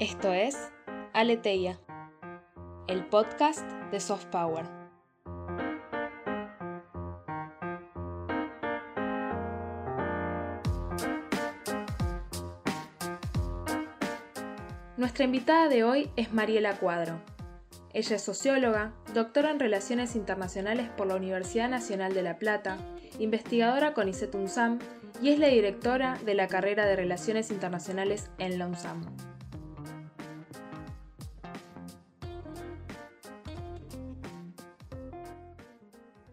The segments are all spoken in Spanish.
Esto es Aleteia, el podcast de Soft Power. Nuestra invitada de hoy es Mariela Cuadro. Ella es socióloga, doctora en Relaciones Internacionales por la Universidad Nacional de La Plata, investigadora con ICETUNSAM y es la directora de la carrera de Relaciones Internacionales en la UNSAM.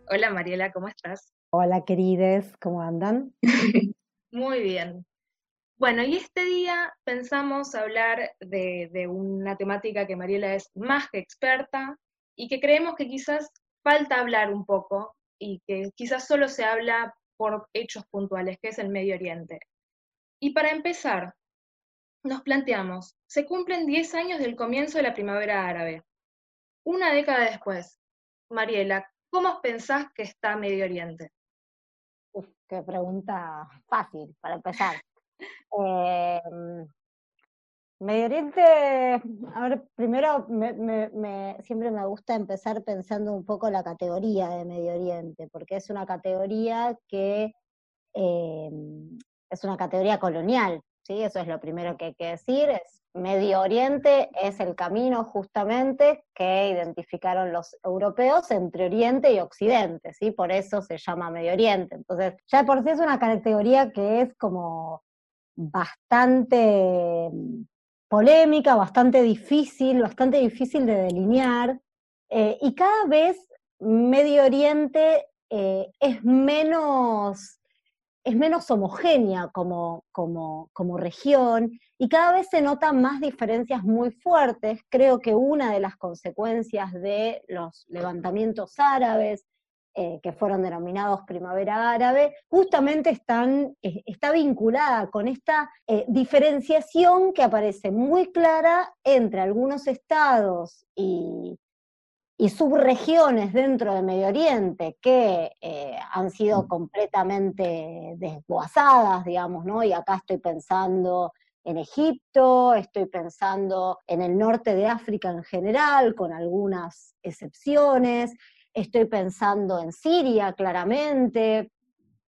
Hola Mariela, ¿cómo estás? Hola querides, ¿cómo andan? Muy bien. Bueno, y este día pensamos hablar de, una temática que Mariela es más que experta y que creemos que quizás falta hablar un poco y que quizás solo se habla por hechos puntuales, que es el Medio Oriente. Y para empezar, nos planteamos, se cumplen 10 años del comienzo de la primavera árabe. Una década después, Mariela, ¿cómo pensás que está Medio Oriente? Uf, qué pregunta fácil para empezar. Eh, Medio Oriente, a ver, primero siempre me gusta empezar pensando un poco la categoría de Medio Oriente, porque es una categoría que eh, es una categoría colonial, ¿sí? Eso es lo primero que hay que decir. Medio Oriente es el camino justamente que identificaron los europeos entre Oriente y Occidente, ¿sí? Por eso se llama Medio Oriente. Entonces, ya por sí es una categoría que es como bastante polémica, bastante difícil, bastante difícil de delinear, eh, y cada vez Medio Oriente eh, es, menos, es menos homogénea como, como, como región y cada vez se notan más diferencias muy fuertes. Creo que una de las consecuencias de los levantamientos árabes, eh, que fueron denominados Primavera Árabe, justamente están, eh, está vinculada con esta eh, diferenciación que aparece muy clara entre algunos estados y, subregiones dentro de Medio Oriente que han sido mm. completamente desguazadas, digamos, ¿no? Y acá estoy pensando en Egipto, estoy pensando en el norte de África en general, con algunas excepciones, Estoy pensando en Siria, claramente.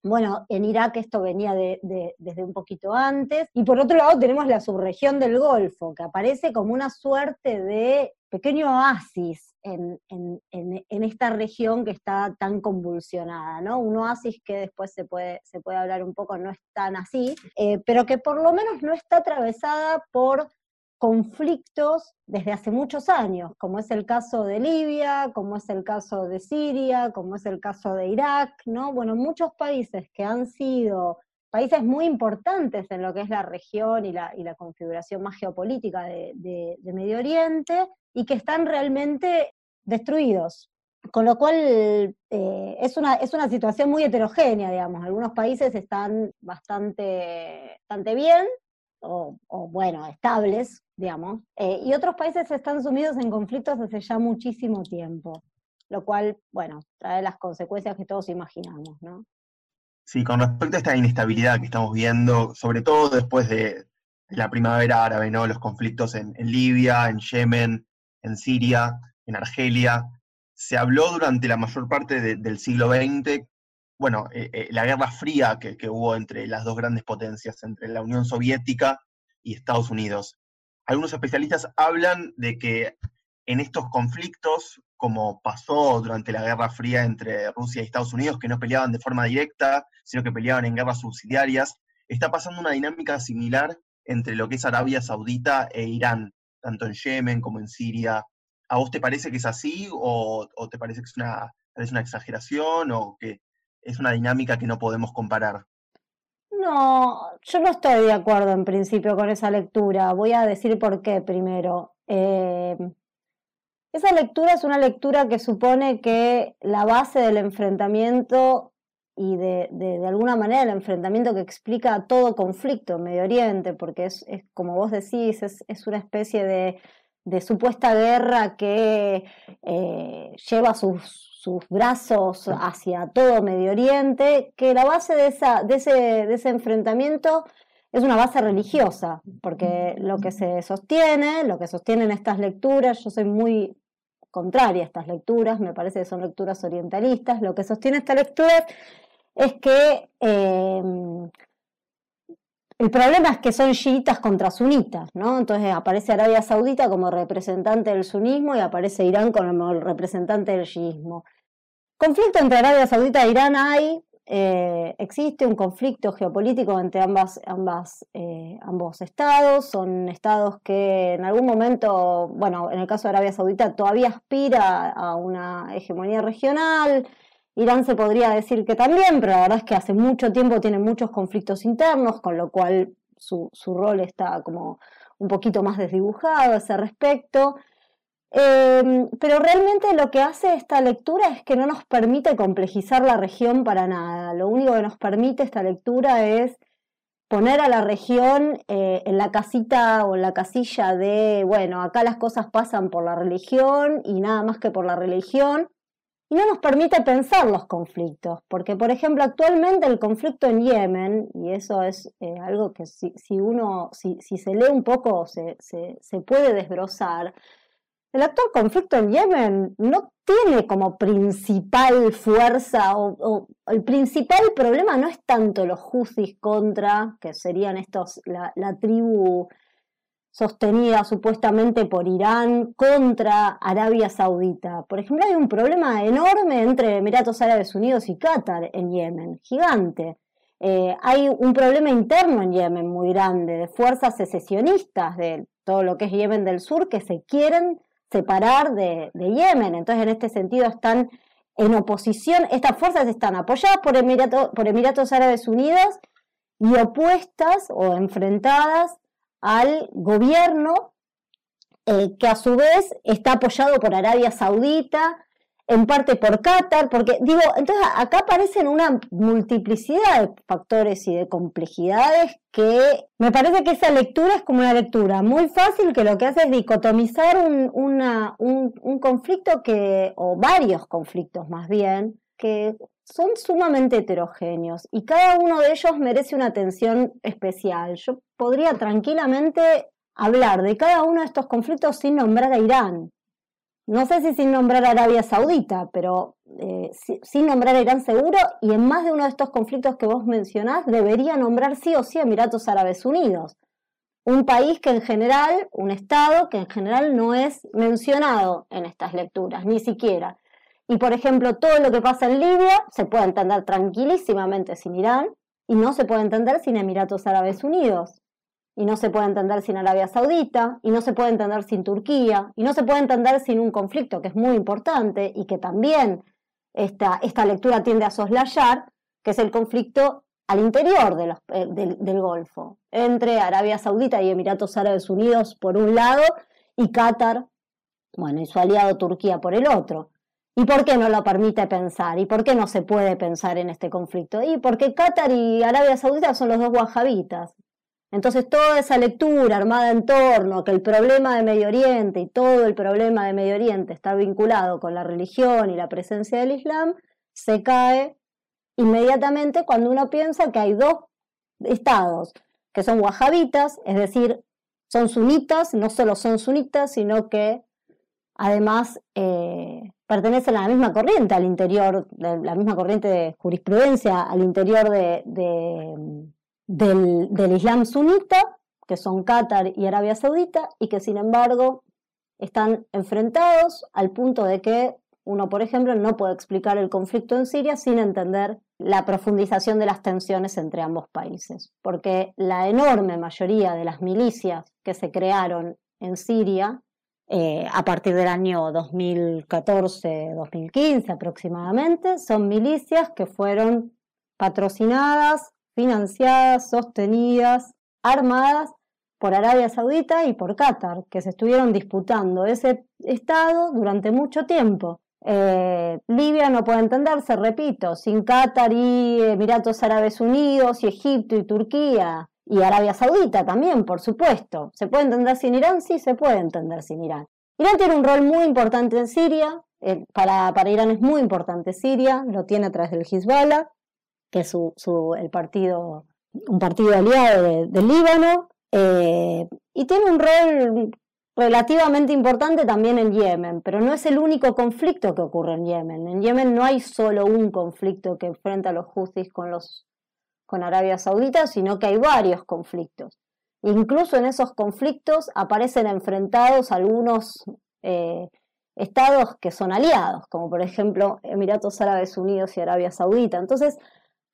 Bueno, en Irak esto venía desde un poquito antes. Y por otro lado tenemos la subregión del Golfo, que aparece como una suerte de pequeño oasis en, esta región que está tan convulsionada, ¿no? Un oasis que después se puede, se puede hablar un poco, no es tan así, eh, pero que por lo menos no está atravesada por conflictos desde hace muchos años, como es el caso de Libia, como es el caso de Siria, como es el caso de Irak, ¿no? Bueno, muchos países que han sido países muy importantes en lo que es la región y la, configuración más geopolítica de, Medio Oriente y que están realmente destruidos. Con lo cual eh, es, una, es una situación muy heterogénea, digamos. Algunos países están bastante, bastante bien, o, bueno, estables, digamos, eh, y otros países están sumidos en conflictos desde ya muchísimo tiempo, lo cual, bueno, trae las consecuencias que todos imaginamos, ¿no? Sí, con respecto a esta inestabilidad que estamos viendo, sobre todo después de, la primavera árabe, ¿no? Los conflictos en, Libia, en Yemen, en Siria, en Argelia, se habló durante la mayor parte del siglo XX bueno, eh, eh, la guerra fría que, hubo entre las dos grandes potencias, entre la Unión Soviética y Estados Unidos. Algunos especialistas hablan de que en estos conflictos, como pasó durante la Guerra Fría entre Rusia y Estados Unidos, que no peleaban de forma directa, sino que peleaban en guerras subsidiarias, está pasando una dinámica similar entre lo que es Arabia Saudita e Irán, tanto en Yemen como en Siria. ¿A vos te parece que es así o, te parece que es una, es una exageración o que es una dinámica que no podemos comparar. No, yo no estoy de acuerdo en principio con esa lectura. Voy a decir por qué primero. Eh, esa lectura es una lectura que supone que la base del enfrentamiento y de, de, alguna manera el enfrentamiento que explica todo conflicto en Medio Oriente, porque es, como vos decís, es, una especie de, de, supuesta guerra que eh, lleva sus, sus brazos hacia todo Medio Oriente, que la base de, esa, de, ese, de ese enfrentamiento es una base religiosa, porque lo que se sostiene, lo que sostienen estas lecturas, yo soy muy contraria a estas lecturas, me parece que son lecturas orientalistas, lo que sostiene estas lecturas es que eh, el problema es que son chiitas contra sunitas, ¿no? Entonces aparece Arabia Saudita como representante del sunismo y aparece Irán como representante del chiismo. Conflicto entre Arabia Saudita e Irán hay, eh, existe un conflicto geopolítico entre ambas, ambas, eh, ambos estados, son estados que en algún momento, bueno, en el caso de Arabia Saudita todavía aspira a una hegemonía regional, Irán se podría decir que también, pero la verdad es que hace mucho tiempo tiene muchos conflictos internos, con lo cual su, su rol está como un poquito más desdibujado a ese respecto. Em, pero realmente lo que hace esta lectura es que no nos permite complejizar la región para nada. Lo único que nos permite esta lectura es poner a la región eh, en la casita o en la casilla de, bueno, acá las cosas pasan por la religión y nada más que por la religión, y no nos permite pensar los conflictos, porque por ejemplo actualmente el conflicto en Yemen, y eso es eh, algo que si, uno, si, se lee un poco se, se puede desbrozar, el actual conflicto en Yemen no tiene como principal fuerza o, el principal problema no es tanto los Houthis contra, que serían estos, la, tribu sostenida supuestamente por Irán contra Arabia Saudita. Por ejemplo, hay un problema enorme entre Emiratos Árabes Unidos y Qatar en Yemen, gigante. Eh, hay un problema interno en Yemen muy grande, de fuerzas secesionistas de todo lo que es Yemen del Sur que se quieren separar de, Yemen. Entonces, en este sentido, están en oposición, estas fuerzas están apoyadas por, por Emiratos Árabes Unidos y opuestas o enfrentadas al gobierno eh, que a su vez está apoyado por Arabia Saudita, en parte por Qatar, porque digo, entonces acá aparecen una multiplicidad de factores y de complejidades que me parece que esa lectura es como una lectura muy fácil que lo que hace es dicotomizar un, un, conflicto que, o varios conflictos más bien, que son sumamente heterogéneos y cada uno de ellos merece una atención especial. Yo podría tranquilamente hablar de cada uno de estos conflictos sin nombrar a Irán, no sé si sin nombrar a Arabia Saudita, pero eh, sin nombrar a Irán seguro, y en más de uno de estos conflictos que vos mencionás, debería nombrar sí o sí Emiratos Árabes Unidos. Un país que en general, un Estado que en general no es mencionado en estas lecturas, ni siquiera. Y por ejemplo, todo lo que pasa en Libia se puede entender tranquilísimamente sin Irán y no se puede entender sin Emiratos Árabes Unidos y no se puede entender sin Arabia Saudita, y no se puede entender sin Turquía, y no se puede entender sin un conflicto que es muy importante y que también esta, esta lectura tiende a soslayar, que es el conflicto al interior de los, eh, del, Golfo, entre Arabia Saudita y Emiratos Árabes Unidos por un lado, y Qatar, bueno, y su aliado Turquía por el otro. ¿Y por qué no lo permite pensar? ¿Y por qué no se puede pensar en este conflicto? Y porque Qatar y Arabia Saudita son los dos wahabitas, entonces toda esa lectura armada en torno a que el problema de Medio Oriente y todo el problema de Medio Oriente está vinculado con la religión y la presencia del Islam, se cae inmediatamente cuando uno piensa que hay dos estados que son wahabitas, es decir, son sunitas, no solo son sunitas, sino que además eh, pertenecen a la misma corriente al interior, de la misma corriente de jurisprudencia al interior de del, Islam sunita, que son Qatar y Arabia Saudita, y que sin embargo están enfrentados al punto de que uno, por ejemplo, no puede explicar el conflicto en Siria sin entender la profundización de las tensiones entre ambos países, porque la enorme mayoría de las milicias que se crearon en Siria eh, a partir del año 2014-2015 aproximadamente, son milicias que fueron patrocinadas financiadas, sostenidas, armadas por Arabia Saudita y por Qatar, que se estuvieron disputando ese Estado durante mucho tiempo. Eh, Libia no puede entenderse, repito, sin Qatar y Emiratos Árabes Unidos y Egipto y Turquía y Arabia Saudita también, por supuesto. ¿Se puede entender sin Irán? Sí, se puede entender sin Irán. Irán tiene un rol muy importante en Siria, eh, para, para Irán es muy importante Siria, lo tiene a través del Hezbollah, que es su, el partido un partido aliado del Líbano, eh, y tiene un rol relativamente importante también en Yemen, pero no es el único conflicto que ocurre en Yemen. En Yemen no hay solo un conflicto que enfrenta a los Houthis con, los, con Arabia Saudita, sino que hay varios conflictos. Incluso en esos conflictos aparecen enfrentados algunos eh, estados que son aliados, como por ejemplo Emiratos Árabes Unidos y Arabia Saudita. Entonces,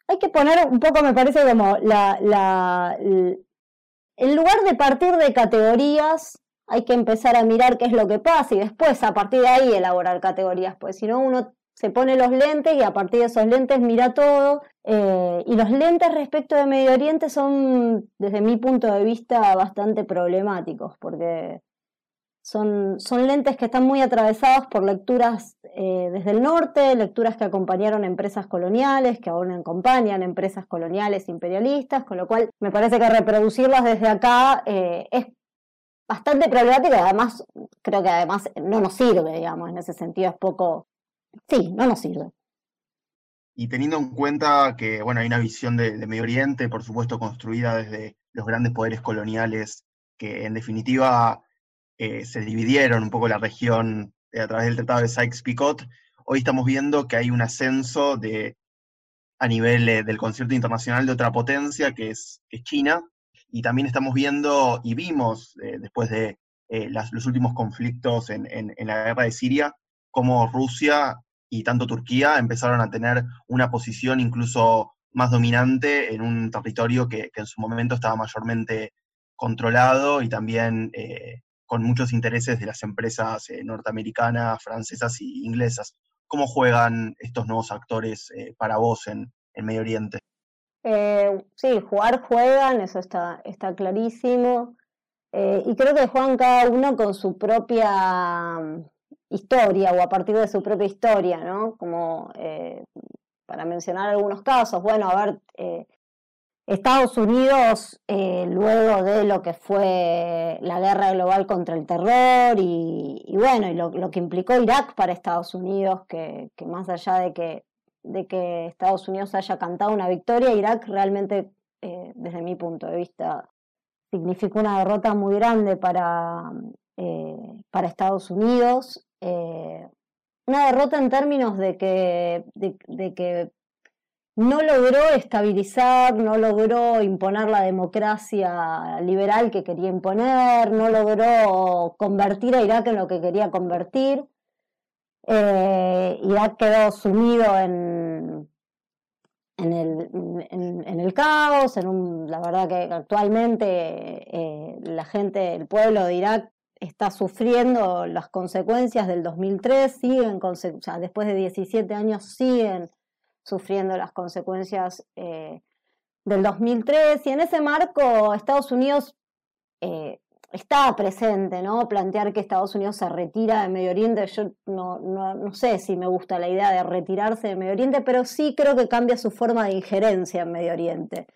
hay que poner un poco, me parece, como la, la, en lugar de partir de categorías, hay que empezar a mirar qué es lo que pasa y después a partir de ahí elaborar categorías, pues si no uno se pone los lentes y a partir de esos lentes mira todo. Eh, y los lentes respecto de Medio Oriente son, desde mi punto de vista, bastante problemáticos, porque son, son lentes que están muy atravesados por lecturas eh, desde el norte, lecturas que acompañaron empresas coloniales, que aún acompañan empresas coloniales imperialistas, con lo cual me parece que reproducirlas desde acá eh, es bastante problemático y además creo que además no nos sirve, digamos, en ese sentido es poco, sí, no nos sirve. Y teniendo en cuenta que, bueno, hay una visión de, Medio Oriente, por supuesto, construida desde los grandes poderes coloniales, que en definitiva eh, se dividieron un poco la región eh, a través del Tratado de Sykes-Picot, hoy estamos viendo que hay un ascenso de, a nivel eh, del concierto internacional de otra potencia, que es, China, y también estamos viendo y vimos después de los últimos conflictos en, la guerra de Siria, cómo Rusia y tanto Turquía empezaron a tener una posición incluso más dominante en un territorio que, en su momento estaba mayormente controlado y también con muchos intereses de las empresas eh, norteamericanas, francesas y inglesas. ¿Cómo juegan estos nuevos actores eh, para vos en, en Medio Oriente? Eh, sí, jugar juegan, eso está, está clarísimo. y creo que juegan cada uno con su propia historia o a partir de su propia historia, ¿no? Como para mencionar algunos casos, bueno, a ver, Estados Unidos, eh, luego de lo que fue la guerra global contra el terror y, bueno, y lo, que implicó Irak para Estados Unidos, que, más allá de que, de que Estados Unidos haya cantado una victoria, Irak realmente, eh, desde mi punto de vista, significó una derrota muy grande para, eh, para Estados Unidos. Una derrota en términos de que, de que no logró estabilizar, no logró imponer la democracia liberal que quería imponer, no logró convertir a Irak en lo que quería convertir. Eh, Irak quedó sumido en, en, el, caos, en la verdad que actualmente eh, la gente, el pueblo de Irak está sufriendo las consecuencias del 2003, siguen, después de 17 años siguen sufriendo las consecuencias eh, del 2003 y en ese marco Estados Unidos eh, está presente, ¿no? Plantear que Estados Unidos se retira de Medio Oriente, yo no, no, sé si me gusta la idea de retirarse de Medio Oriente, pero sí creo que cambia su forma de injerencia en Medio Oriente.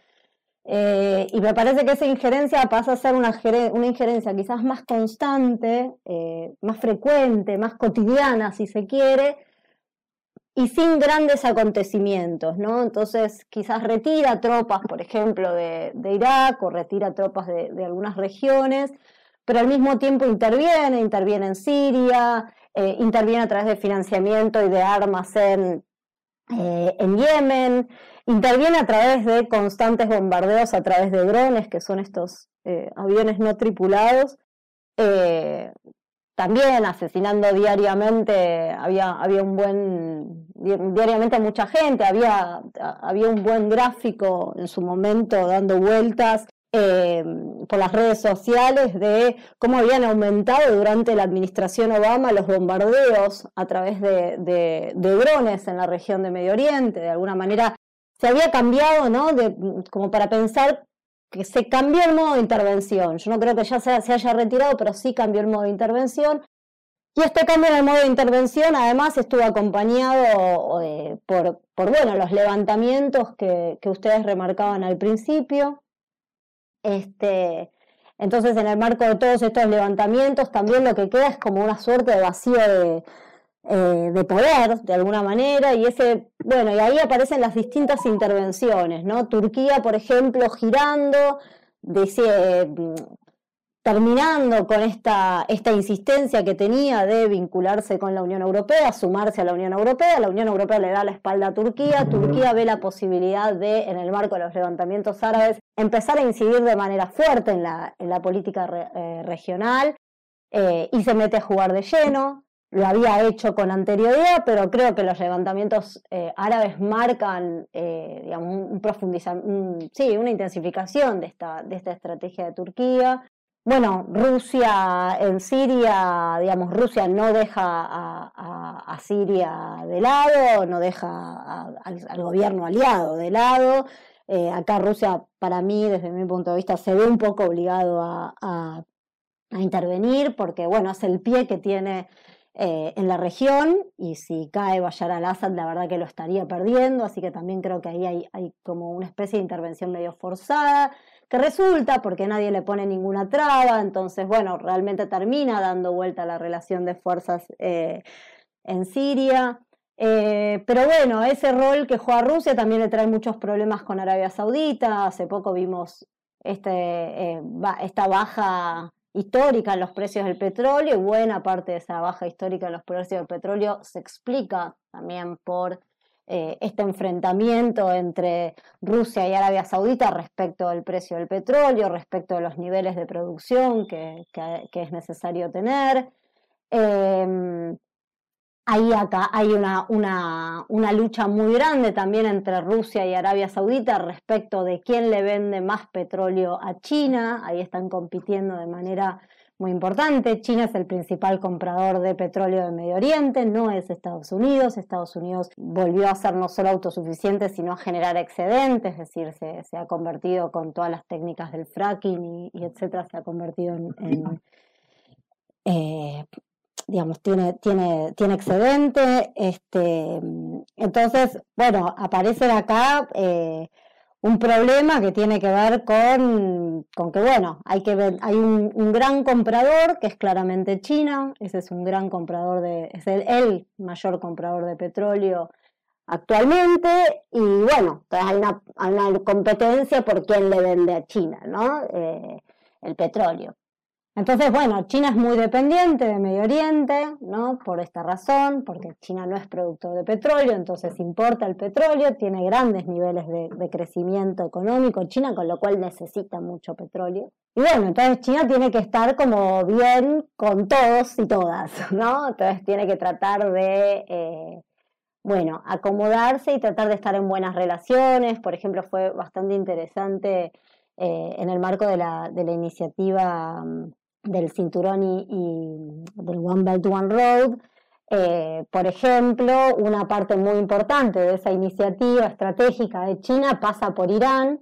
Eh, y me parece que esa injerencia pasa a ser una, una injerencia quizás más constante, más frecuente, más cotidiana, si se quiere, y sin grandes acontecimientos, ¿no? Entonces quizás retira tropas, por ejemplo, de, Irak o retira tropas de, algunas regiones, pero al mismo tiempo interviene, interviene en Siria, eh, interviene a través de financiamiento y de armas en, eh, en Yemen, interviene a través de constantes bombardeos a través de drones, que son estos eh, aviones no tripulados, también asesinando diariamente, había, había un buen, diariamente mucha gente, había, había un buen gráfico en su momento dando vueltas eh, por las redes sociales de cómo habían aumentado durante la administración Obama los bombardeos a través de, de, drones en la región de Medio Oriente. De alguna manera se había cambiado, ¿no? Como para pensar que se cambió el modo de intervención. Yo no creo que ya se, haya retirado, pero sí cambió el modo de intervención. Y este cambio en el modo de intervención además estuvo acompañado eh, por, por, bueno, los levantamientos que, que, ustedes remarcaban al principio. Este, entonces, en el marco de todos estos levantamientos, también lo que queda es como una suerte de vacío de, eh, de poder de alguna manera y ese, bueno, y ahí aparecen las distintas intervenciones, ¿no? Turquía, por ejemplo, girando, dice, mm, terminando con esta, esta insistencia que tenía de vincularse con la Unión Europea, sumarse a la Unión Europea, la Unión Europea le da la espalda a Turquía, Turquía ve la posibilidad de, en el marco de los levantamientos árabes, empezar a incidir de manera fuerte en la, en la política eh, regional eh, y se mete a jugar de lleno, lo había hecho con anterioridad, pero creo que los levantamientos eh, árabes marcan eh, digamos, un, sí, una intensificación de esta, de esta estrategia de Turquía. Bueno, Rusia en Siria, digamos, Rusia no deja a, Siria de lado, no deja al, gobierno aliado de lado. Eh, acá Rusia, para mí, desde mi punto de vista, se ve un poco obligado a, a intervenir porque, bueno, es el pie que tiene eh, en la región y si cae Bayar al-Assad la verdad que lo estaría perdiendo, así que también creo que ahí hay, hay, como una especie de intervención medio forzada que resulta porque nadie le pone ninguna traba, entonces bueno, realmente termina dando vuelta la relación de fuerzas eh, en Siria. Eh, pero bueno, ese rol que juega Rusia también le trae muchos problemas con Arabia Saudita. Hace poco vimos este, esta baja histórica en los precios del petróleo y buena parte de esa baja histórica en los precios del petróleo se explica también por eh, este enfrentamiento entre Rusia y Arabia Saudita respecto del precio del petróleo, respecto de los niveles de producción que, es necesario tener. Em, Ahí acá hay una, una, lucha muy grande también entre Rusia y Arabia Saudita respecto de quién le vende más petróleo a China. Ahí están compitiendo de manera muy importante. China es el principal comprador de petróleo de Medio Oriente, no es Estados Unidos. Estados Unidos volvió a ser no solo autosuficiente, sino a generar excedentes, es decir, se, ha convertido con todas las técnicas del fracking y, etcétera, se ha convertido en, eh, digamos, tiene, tiene, tiene excedente. Este, entonces, bueno, aparece acá eh, un problema que tiene que ver con, con que, bueno, hay que ver, hay un, gran comprador que es claramente China, ese es un gran comprador de, es el, mayor comprador de petróleo actualmente, y bueno, hay una, hay una competencia por quién le vende a China, ¿no? Eh, el petróleo. Entonces, bueno, China es muy dependiente de Medio Oriente, ¿no? Por esta razón, porque China no es productor de petróleo, entonces importa el petróleo, tiene grandes niveles de, crecimiento económico China, con lo cual necesita mucho petróleo. Y bueno, entonces China tiene que estar como bien con todos y todas, ¿no? Entonces tiene que tratar de, eh, bueno, acomodarse y tratar de estar en buenas relaciones. Por ejemplo, fue bastante interesante eh, en el marco de la, de la iniciativa mm, del cinturón y, del One Belt One Road. Eh, por ejemplo, una parte muy importante de esa iniciativa estratégica de China pasa por Irán,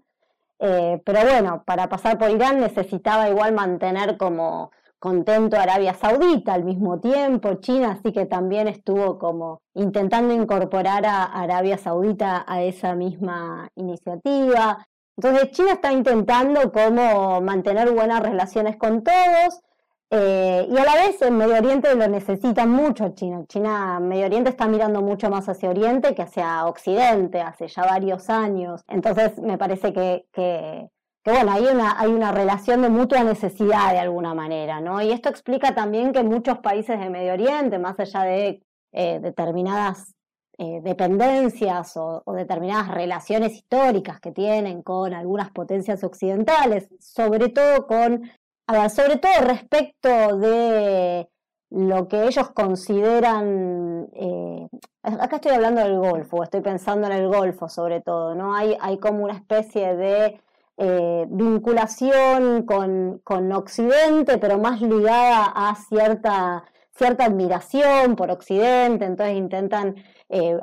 eh, pero bueno, para pasar por Irán necesitaba igual mantener como contento a Arabia Saudita al mismo tiempo, China así que también estuvo como intentando incorporar a Arabia Saudita a esa misma iniciativa. Entonces China está intentando como mantener buenas relaciones con todos eh, y a la vez en Medio Oriente lo necesita mucho China. China, Medio Oriente está mirando mucho más hacia Oriente que hacia Occidente hace ya varios años. Entonces me parece que, que, bueno, hay una, hay una relación de mutua necesidad de alguna manera, ¿no? Y esto explica también que muchos países de Medio Oriente, más allá de eh, determinadas eh, dependencias o, determinadas relaciones históricas que tienen con algunas potencias occidentales, sobre todo con, sobre todo respecto de lo que ellos consideran, eh, acá estoy hablando del Golfo, estoy pensando en el Golfo sobre todo, ¿no? Hay, hay como una especie de eh, vinculación con, con Occidente, pero más ligada a cierta cierta admiración por Occidente, entonces intentan eh,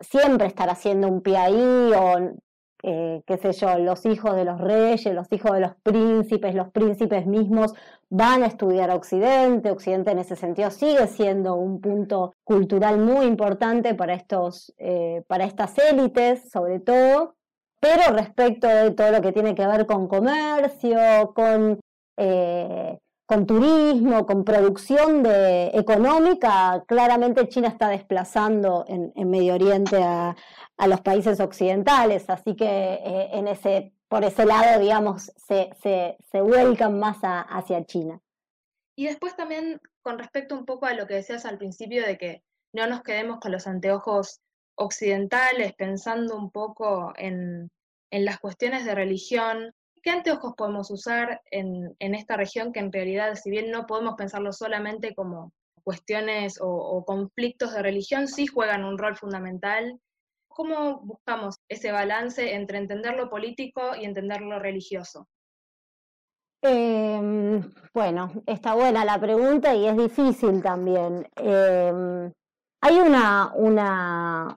siempre estar haciendo un pie ahí, o eh, qué sé yo, los hijos de los reyes, los hijos de los príncipes, los príncipes mismos van a estudiar Occidente, Occidente en ese sentido sigue siendo un punto cultural muy importante para, estos, eh, para estas élites, sobre todo, pero respecto de todo lo que tiene que ver con comercio, con con turismo, con producción de, económica, claramente China está desplazando en, Medio Oriente a, los países occidentales, así que eh, en ese, por ese lado, digamos, se, se, vuelcan más hacia China. Y después también con respecto un poco a lo que decías al principio de que no nos quedemos con los anteojos occidentales, pensando un poco en, en las cuestiones de religión, ¿Qué anteojos podemos usar en, esta región que en realidad, si bien no podemos pensarlo solamente como cuestiones o, conflictos de religión, sí juegan un rol fundamental? ¿Cómo buscamos ese balance entre entender lo político y entender lo religioso? Em, bueno, está buena la pregunta y es difícil también. Em, hay una, una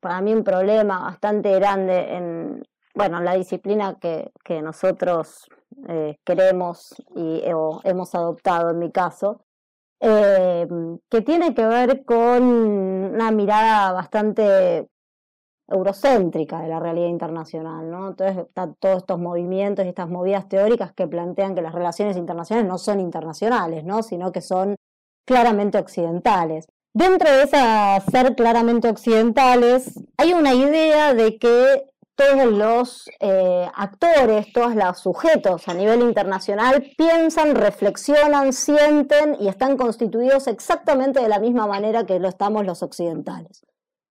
para mí un problema bastante grande en, bueno, la disciplina que, nosotros eh, queremos y hemos adoptado en mi caso, eh, que tiene que ver con una mirada bastante eurocéntrica de la realidad internacional, ¿no? Entonces están todos estos movimientos y estas movidas teóricas que plantean que las relaciones internacionales no son internacionales, ¿no? Sino que son claramente occidentales. Dentro de esas ser claramente occidentales, hay una idea de que todos los eh, actores, todos los sujetos a nivel internacional piensan, reflexionan, sienten y están constituidos exactamente de la misma manera que lo estamos los occidentales.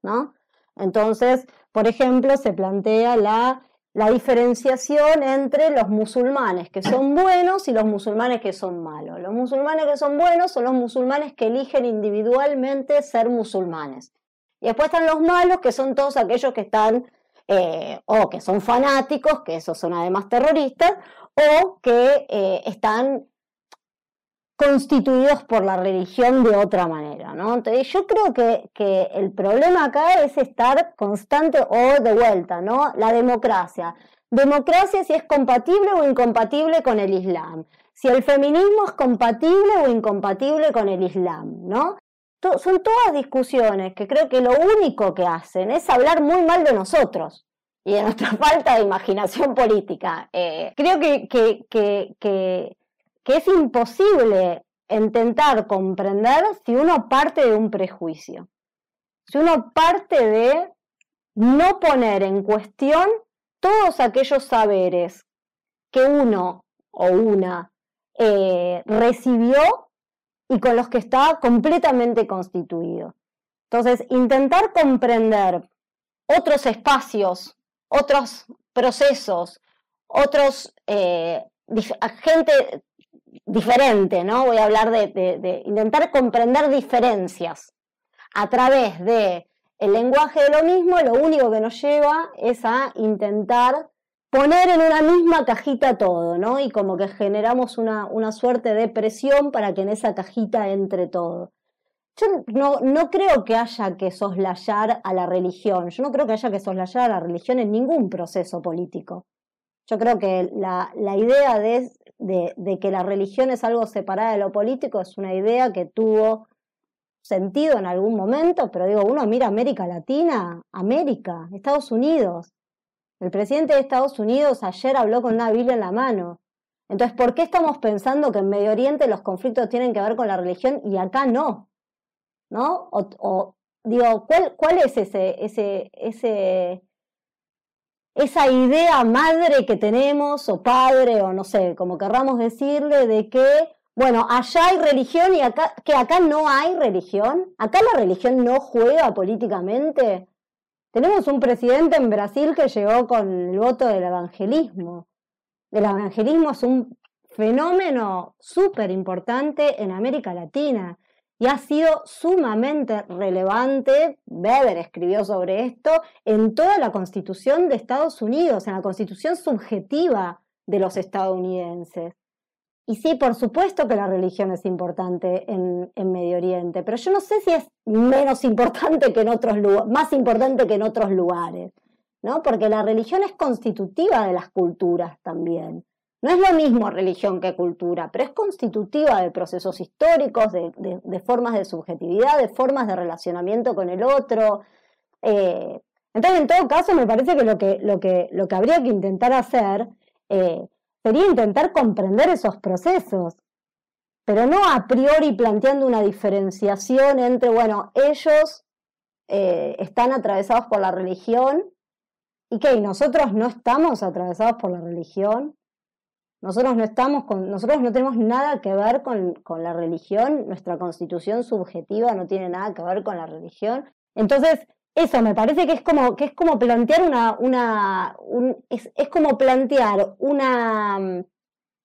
¿no? Entonces, por ejemplo, se plantea la, la diferenciación entre los musulmanes que son buenos y los musulmanes que son malos. Los musulmanes que son buenos son los musulmanes que eligen individualmente ser musulmanes. Y después están los malos, que son todos aquellos que están eh, o que son fanáticos, que esos son además terroristas, o que eh, están constituidos por la religión de otra manera, ¿no? Entonces yo creo que, que, el problema acá es estar constante o de vuelta, ¿no? La democracia. Democracia si es compatible o incompatible con el Islam. Si el feminismo es compatible o incompatible con el Islam, ¿no? Son todas discusiones que creo que lo único que hacen es hablar muy mal de nosotros y de nuestra falta de imaginación política. Eh, creo que, que, es imposible intentar comprender si uno parte de un prejuicio, si uno parte de no poner en cuestión todos aquellos saberes que uno o una eh, recibió y con los que está completamente constituido. Entonces, intentar comprender otros espacios, otros procesos, otros eh, gente diferente, ¿no? Voy a hablar de, de, intentar comprender diferencias a través de el lenguaje de lo mismo, lo único que nos lleva es a intentar poner en una misma cajita todo, ¿no? Y como que generamos una, una suerte de presión para que en esa cajita entre todo. Yo no, no, creo que haya que soslayar a la religión, yo no creo que haya que soslayar a la religión en ningún proceso político. Yo creo que la, la idea de, de, de, que la religión es algo separado de lo político es una idea que tuvo sentido en algún momento, pero digo, uno mira América Latina, América, Estados Unidos, el presidente de Estados Unidos ayer habló con una Biblia en la mano. Entonces, ¿por qué estamos pensando que en Medio Oriente los conflictos tienen que ver con la religión y acá no? ¿No? O, digo, ¿cuál, ¿cuál, es ese, ese, ese, esa idea madre que tenemos, o padre, o no sé, como querramos decirle, de que, bueno, allá hay religión y acá, que acá no hay religión? ¿Acá la religión no juega políticamente? Tenemos un presidente en Brasil que llegó con el voto del evangelismo. El evangelismo es un fenómeno súper importante en América Latina y ha sido sumamente relevante, Weber escribió sobre esto, en toda la constitución de Estados Unidos, en la constitución subjetiva de los estadounidenses. Y sí, por supuesto que la religión es importante en, Medio Oriente, pero yo no sé si es menos importante que en otros lugares, más importante que en otros lugares, ¿no? Porque la religión es constitutiva de las culturas también. No es lo mismo religión que cultura, pero es constitutiva de procesos históricos, de, formas de subjetividad, de formas de relacionamiento con el otro. Eh, entonces, en todo caso, me parece que lo que, lo que, lo que habría que intentar hacer eh, sería intentar comprender esos procesos. pero no a priori planteando una diferenciación entre, bueno, ellos eh, están atravesados por la religión y que nosotros no estamos atravesados por la religión. Nosotros no estamos con, nosotros no tenemos nada que ver con, con, la religión, nuestra constitución subjetiva no tiene nada que ver con la religión. Entonces, eso me parece que es como, que es como plantear una, una es, es, como plantear una,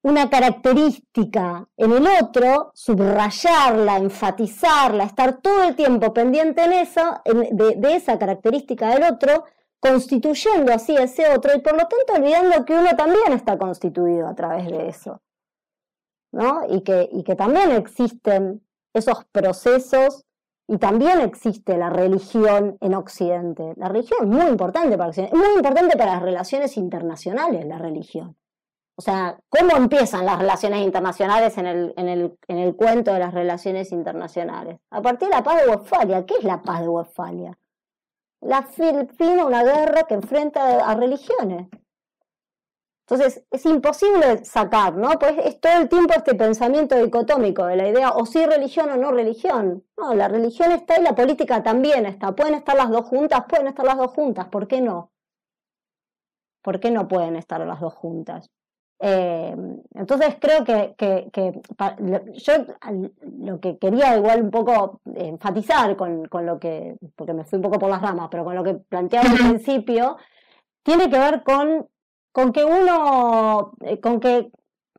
una característica en el otro, subrayarla, enfatizarla, estar todo el tiempo pendiente en eso, de, de, esa característica del otro, constituyendo así ese otro y por lo tanto olvidando que uno también está constituido a través de eso. ¿no? Y, que, y que también existen esos procesos y también existe la religión en Occidente. La religión es muy importante para Occidente, es muy importante para las relaciones internacionales, la religión. O sea, ¿cómo empiezan las relaciones internacionales en el, en el, en el cuento de las relaciones internacionales? A partir de la paz de Westfalia. ¿Qué es la paz de Westfalia? La fin una guerra que enfrenta a religiones. Entonces, es imposible sacar, ¿no? Pues es todo el tiempo este pensamiento dicotómico de la idea o sí religión o no religión. No, la religión está y la política también está. Pueden estar las dos juntas, pueden estar las dos juntas, ¿por qué no? ¿Por qué no pueden estar las dos juntas? Eh, entonces creo que, yo lo que quería igual un poco enfatizar con, lo que, porque me fui un poco por las ramas, pero con lo que planteaba al principio, tiene que ver con, con que uno, eh, con que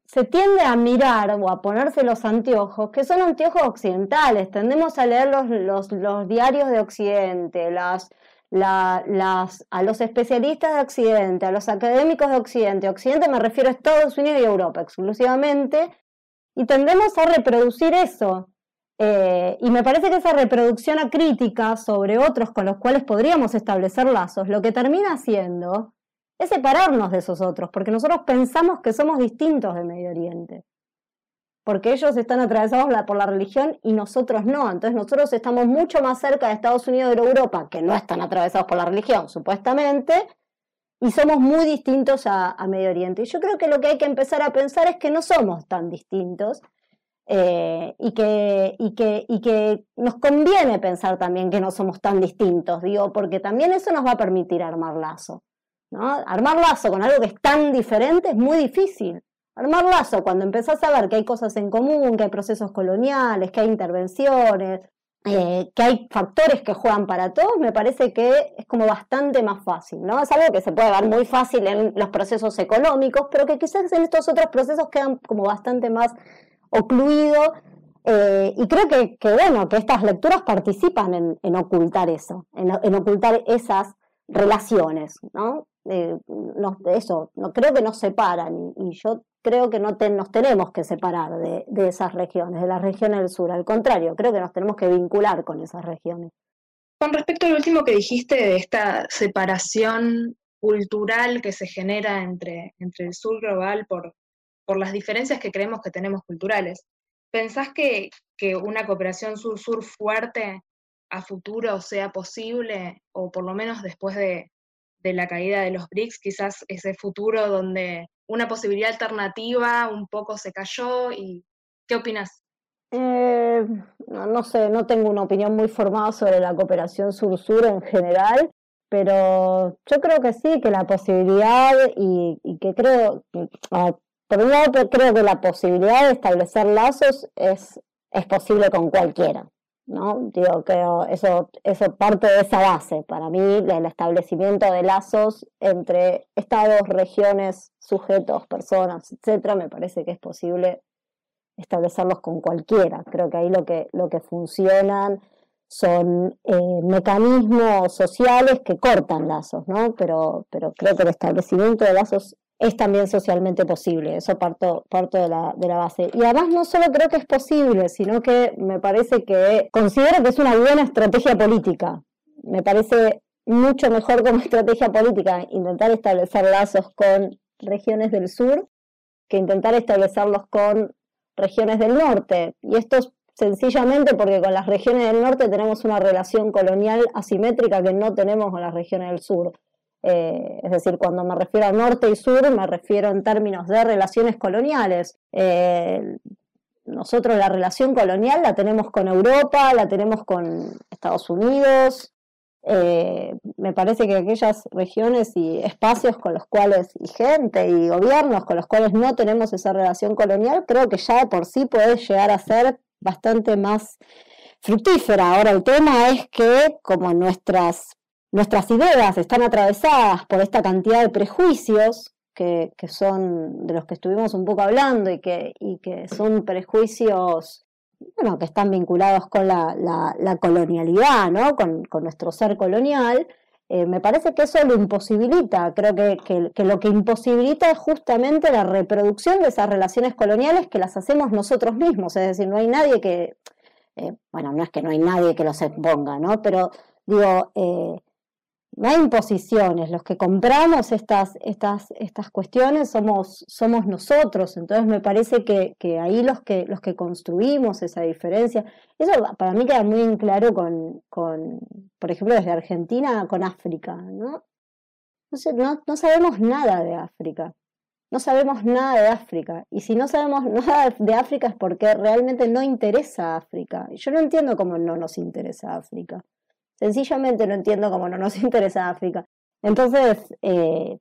se tiende a mirar o a ponerse los anteojos, que son anteojos occidentales, tendemos a leer los, los, diarios de Occidente, las las, a los especialistas de Occidente, a los académicos de Occidente, Occidente me refiero a Estados Unidos y Europa exclusivamente, y tendemos a reproducir eso. Eh, y me parece que esa reproducción acrítica sobre otros con los cuales podríamos establecer lazos, lo que termina haciendo es separarnos de esos otros, porque nosotros pensamos que somos distintos de Medio Oriente porque ellos están atravesados por la religión y nosotros no. Entonces nosotros estamos mucho más cerca de Estados Unidos y de Europa, que no están atravesados por la religión, supuestamente, y somos muy distintos a, Medio Oriente. Y yo creo que lo que hay que empezar a pensar es que no somos tan distintos eh, y, que, y, que, y que nos conviene pensar también que no somos tan distintos, digo, porque también eso nos va a permitir armar lazo. ¿No? Armar lazo con algo que es tan diferente es muy difícil. Armar lazo, cuando empezás a ver que hay cosas en común, que hay procesos coloniales, que hay intervenciones, eh, que hay factores que juegan para todos, me parece que es como bastante más fácil, ¿no? Es algo que se puede ver muy fácil en los procesos económicos, pero que quizás en estos otros procesos quedan como bastante más ocluido. Eh, y creo que, bueno, que estas lecturas participan en, ocultar eso, en, ocultar esas relaciones, ¿no? Eh, eso, no, creo que nos separan y, yo creo que no nos tenemos que separar de, esas regiones, de las regiones del sur. Al contrario, creo que nos tenemos que vincular con esas regiones. Con respecto al último que dijiste de esta separación cultural que se genera entre, entre el sur global por, por las diferencias que creemos que tenemos culturales, ¿pensás que, que una cooperación sur-sur fuerte a futuro sea posible, o por lo menos después de, de la caída de los BRICS, quizás ese futuro donde una posibilidad alternativa un poco se cayó y ¿qué opinas? Eh, no, sé, no tengo una opinión muy formada sobre la cooperación sur-sur en general, pero yo creo que sí, que la posibilidad y, que creo, por un lado creo que la posibilidad de establecer lazos es, es posible con cualquiera. ¿No? Digo, creo, eso, eso parte de esa base. Para mí, el establecimiento de lazos entre estados, regiones, sujetos, personas, etcétera, me parece que es posible establecerlos con cualquiera. Creo que ahí lo que, lo que funcionan son eh, mecanismos sociales que cortan lazos, ¿no? Pero, pero creo que el establecimiento de lazos es también socialmente posible. Eso parto, de, la, de la base. Y además no solo creo que es posible, sino que me parece que considero que es una buena estrategia política. Me parece mucho mejor como estrategia política intentar establecer lazos con regiones del sur que intentar establecerlos con regiones del norte. Y esto es sencillamente porque con las regiones del norte tenemos una relación colonial asimétrica que no tenemos con las regiones del sur. Eh, es decir, cuando me refiero a norte y sur, me refiero en términos de relaciones coloniales. Eh, nosotros la relación colonial la tenemos con Europa, la tenemos con Estados Unidos, eh, me parece que aquellas regiones y espacios con los cuales, y gente y gobiernos con los cuales no tenemos esa relación colonial, creo que ya por sí puede llegar a ser bastante más fructífera. Ahora el tema es que como nuestras, nuestras ideas están atravesadas por esta cantidad de prejuicios, que, son de los que estuvimos un poco hablando y que, son prejuicios bueno, que están vinculados con la, la, colonialidad, ¿no? con, nuestro ser colonial, eh, me parece que eso lo imposibilita. Creo que, que, lo que imposibilita es justamente la reproducción de esas relaciones coloniales que las hacemos nosotros mismos. Es decir, no hay nadie que, eh, bueno, no es que no hay nadie que los exponga, ¿no? Pero digo, eh, no hay imposiciones, los que compramos estas, estas, estas cuestiones somos, somos nosotros, entonces me parece que, ahí los que, los que construimos esa diferencia, eso para mí queda muy en claro con, con por ejemplo, desde Argentina con África, ¿no? No, no sabemos nada de África, no sabemos nada de África, y si no sabemos nada de África es porque realmente no interesa África. Yo no entiendo cómo no nos interesa África. Sencillamente no entiendo cómo no nos interesa África. Entonces, eh,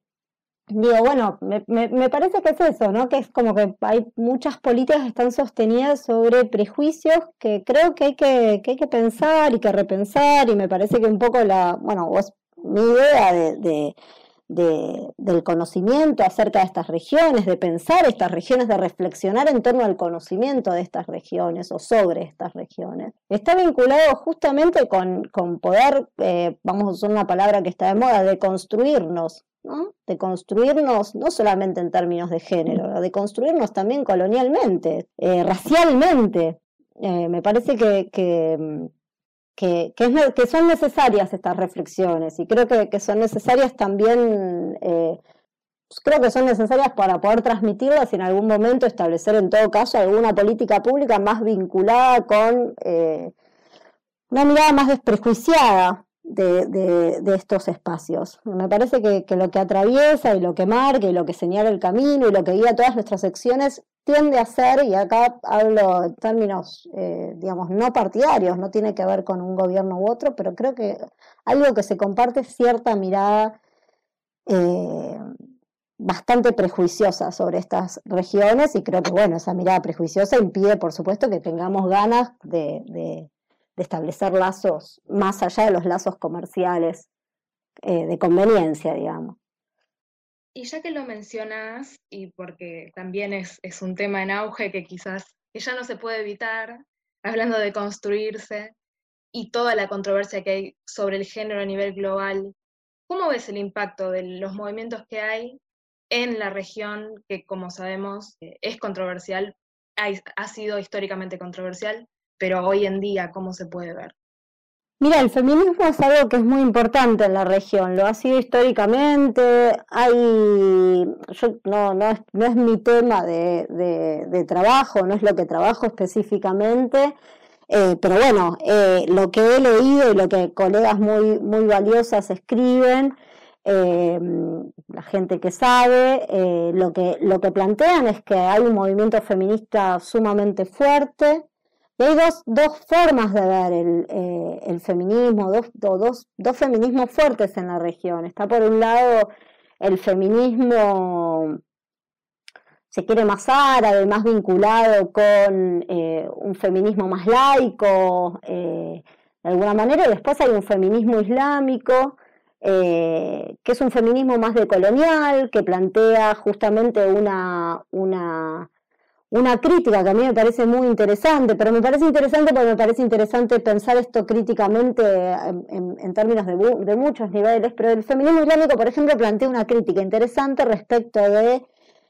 digo, bueno, me, parece que es eso, ¿no? Que es como que hay muchas políticas que están sostenidas sobre prejuicios que creo que hay que, que hay que pensar y que repensar, y me parece que un poco la, bueno, mi idea de del conocimiento acerca de estas regiones, de pensar estas regiones, de reflexionar en torno al conocimiento de estas regiones o sobre estas regiones. Está vinculado justamente con, poder, eh, vamos a usar una palabra que está de moda, de construirnos, ¿no? de construirnos no solamente en términos de género, de construirnos también colonialmente, eh, racialmente. Eh, me parece que mm, que, son necesarias estas reflexiones y creo que, son necesarias también, eh, pues creo que son necesarias para poder transmitirlas y en algún momento establecer en todo caso alguna política pública más vinculada con eh, una mirada más desprejuiciada de, estos espacios. Me parece que, lo que atraviesa y lo que marca y lo que señala el camino y lo que guía todas nuestras acciones tiende a ser, y acá hablo en términos, eh, digamos, no partidarios, no tiene que ver con un gobierno u otro, pero creo que algo que se comparte es cierta mirada eh, bastante prejuiciosa sobre estas regiones y creo que, bueno, esa mirada prejuiciosa impide, por supuesto, que tengamos ganas de, establecer lazos más allá de los lazos comerciales eh, de conveniencia, digamos. Y ya que lo mencionas, y porque también es, un tema en auge que quizás ya no se puede evitar, hablando de construirse y toda la controversia que hay sobre el género a nivel global, ¿cómo ves el impacto de los movimientos que hay en la región, que como sabemos eh, es controversial, ha sido históricamente controversial, pero hoy en día, ¿cómo se puede ver? Mira, el feminismo es algo que es muy importante en la región, lo ha sido históricamente, hay, no, no, es, no es mi tema de, trabajo, no es lo que trabajo específicamente, eh, pero bueno, eh, lo que he leído y lo que colegas muy, muy valiosas escriben, eh, la gente que sabe, lo, que, lo que plantean es que hay un movimiento feminista sumamente fuerte, y hay dos, dos formas de ver el, eh, feminismo, dos, dos, dos, feminismos fuertes en la región. Está por un lado el feminismo, se quiere más árabe, más vinculado con eh, un feminismo más laico, eh, de alguna manera, y después hay un feminismo islámico, que es un feminismo más decolonial, que plantea justamente una, una una crítica que a mí me parece muy interesante, pero me parece interesante porque me parece interesante pensar esto críticamente en, términos de, muchos niveles, pero el feminismo islámico, por ejemplo, plantea una crítica interesante respecto de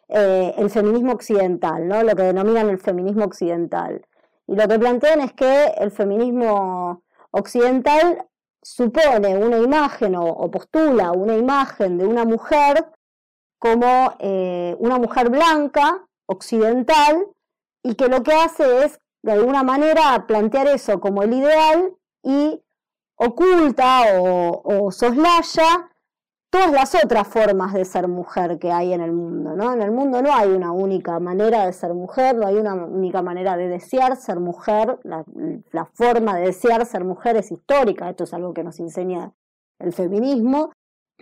eh, el feminismo occidental, ¿no? lo que denominan el feminismo occidental. Y lo que plantean es que el feminismo occidental supone una imagen o, postula una imagen de una mujer como eh, una mujer blanca occidental y que lo que hace es, de alguna manera, plantear eso como el ideal y oculta o, soslaya todas las otras formas de ser mujer que hay en el mundo, ¿no? En el mundo no hay una única manera de ser mujer, no hay una única manera de desear ser mujer, la, forma de desear ser mujer es histórica, esto es algo que nos enseña el feminismo.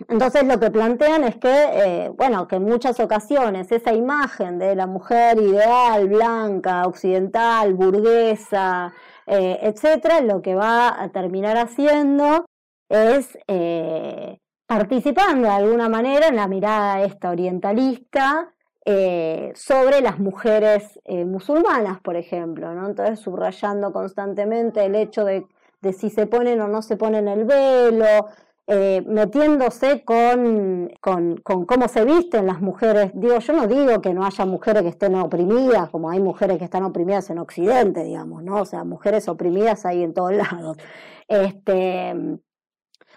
Entonces lo que plantean es que, eh, bueno, que en muchas ocasiones esa imagen de la mujer ideal, blanca, occidental, burguesa, eh, etcétera, lo que va a terminar haciendo es eh, participando de alguna manera en la mirada esta orientalista eh, sobre las mujeres eh, musulmanas, por ejemplo, ¿no? Entonces subrayando constantemente el hecho de, si se ponen o no se ponen el velo, eh, metiéndose con, con, cómo se visten las mujeres. Digo, yo no digo que no haya mujeres que estén oprimidas, como hay mujeres que están oprimidas en Occidente, digamos, ¿no? O sea, mujeres oprimidas hay en todos lados. Este,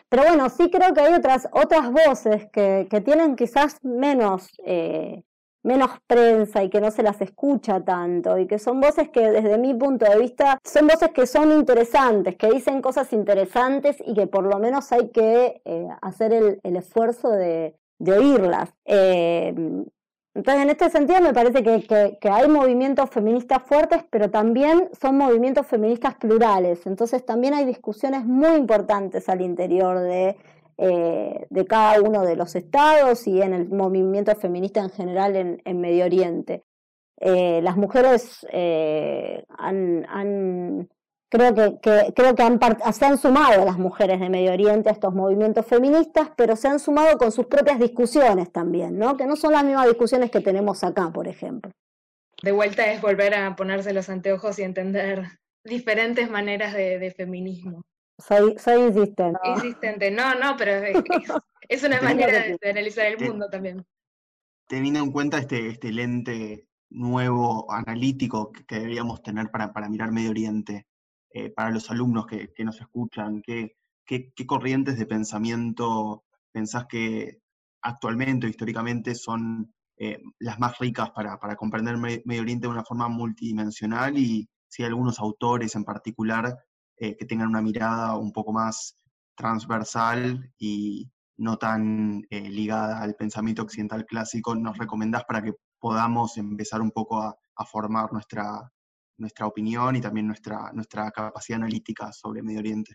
pero bueno, sí creo que hay otras, otras voces que, que tienen quizás menos, eh, menos prensa y que no se las escucha tanto y que son voces que desde mi punto de vista son voces que son interesantes, que dicen cosas interesantes y que por lo menos hay que eh, hacer el, el, esfuerzo de, de oírlas. Eh, entonces, en este sentido, me parece que, hay movimientos feministas fuertes, pero también son movimientos feministas plurales. Entonces, también hay discusiones muy importantes al interior de, eh, de cada uno de los estados y en el movimiento feminista en general en, Medio Oriente. Eh, las mujeres eh, han Creo que, creo que han, se han sumado las mujeres de Medio Oriente a estos movimientos feministas, pero se han sumado con sus propias discusiones también, ¿no? Que no son las mismas discusiones que tenemos acá, por ejemplo. De vuelta es volver a ponerse los anteojos y entender diferentes maneras de, feminismo. Soy, soy insistente. ¿no? Insistente, no, no, pero es, una manera de, analizar el mundo también. Teniendo en cuenta este, este lente nuevo, analítico que, deberíamos tener para, para mirar Medio Oriente, eh, para los alumnos que, nos escuchan? ¿Qué, ¿Qué, corrientes de pensamiento pensás que actualmente o históricamente son eh, las más ricas para, comprender Medio Oriente de una forma multidimensional y si hay algunos autores en particular eh, que tengan una mirada un poco más transversal y no tan ligada al pensamiento occidental clásico, nos recomendás para que podamos empezar un poco a, a formar nuestra, nuestra opinión y también nuestra, nuestra capacidad analítica sobre Medio Oriente.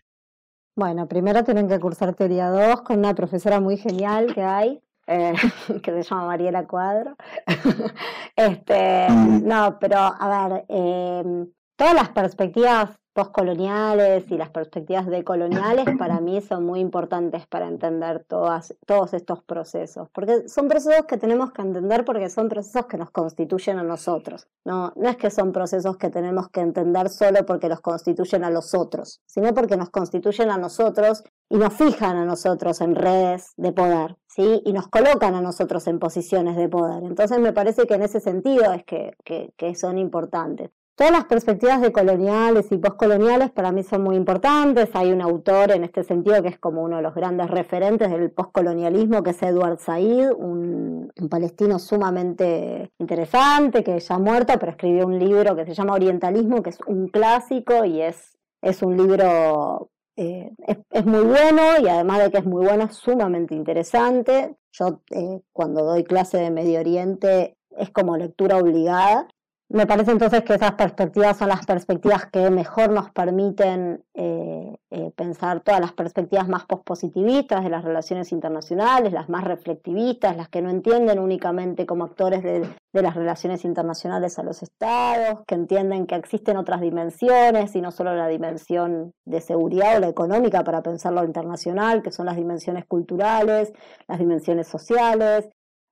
Bueno, primero tienen que cursar Teoría 2 con una profesora muy genial que hay, eh, que se llama Mariela Cuadro. este, mm. no, pero a ver, eh, todas las perspectivas postcoloniales y las perspectivas decoloniales para mí son muy importantes para entender todos estos procesos, porque son procesos que tenemos que entender porque son procesos que nos constituyen a nosotros. No, no es que son procesos que tenemos que entender solo porque los constituyen a los otros, sino porque nos constituyen a nosotros y nos fijan a nosotros en redes de poder, ¿sí? Y nos colocan a nosotros en posiciones de poder. Entonces me parece que en ese sentido es que, que son importantes. Todas las perspectivas de coloniales y postcoloniales para mí son muy importantes. Hay un autor en este sentido que es como uno de los grandes referentes del postcolonialismo, que es Edward Said, un, palestino sumamente interesante, que ya ha muerto, pero escribió un libro que se llama Orientalismo, que es un clásico y es, es un libro eh, es, muy bueno y además de que es muy bueno, es sumamente interesante. Yo eh, cuando doy clase de Medio Oriente es como lectura obligada me parece entonces que esas perspectivas son las perspectivas que mejor nos permiten eh, eh, pensar todas las perspectivas más pospositivistas de las relaciones internacionales, las más reflectivistas, las que no entienden únicamente como actores de, de, las relaciones internacionales a los estados, que entienden que existen otras dimensiones y no solo la dimensión de seguridad o la económica para pensar lo internacional, que son las dimensiones culturales, las dimensiones sociales,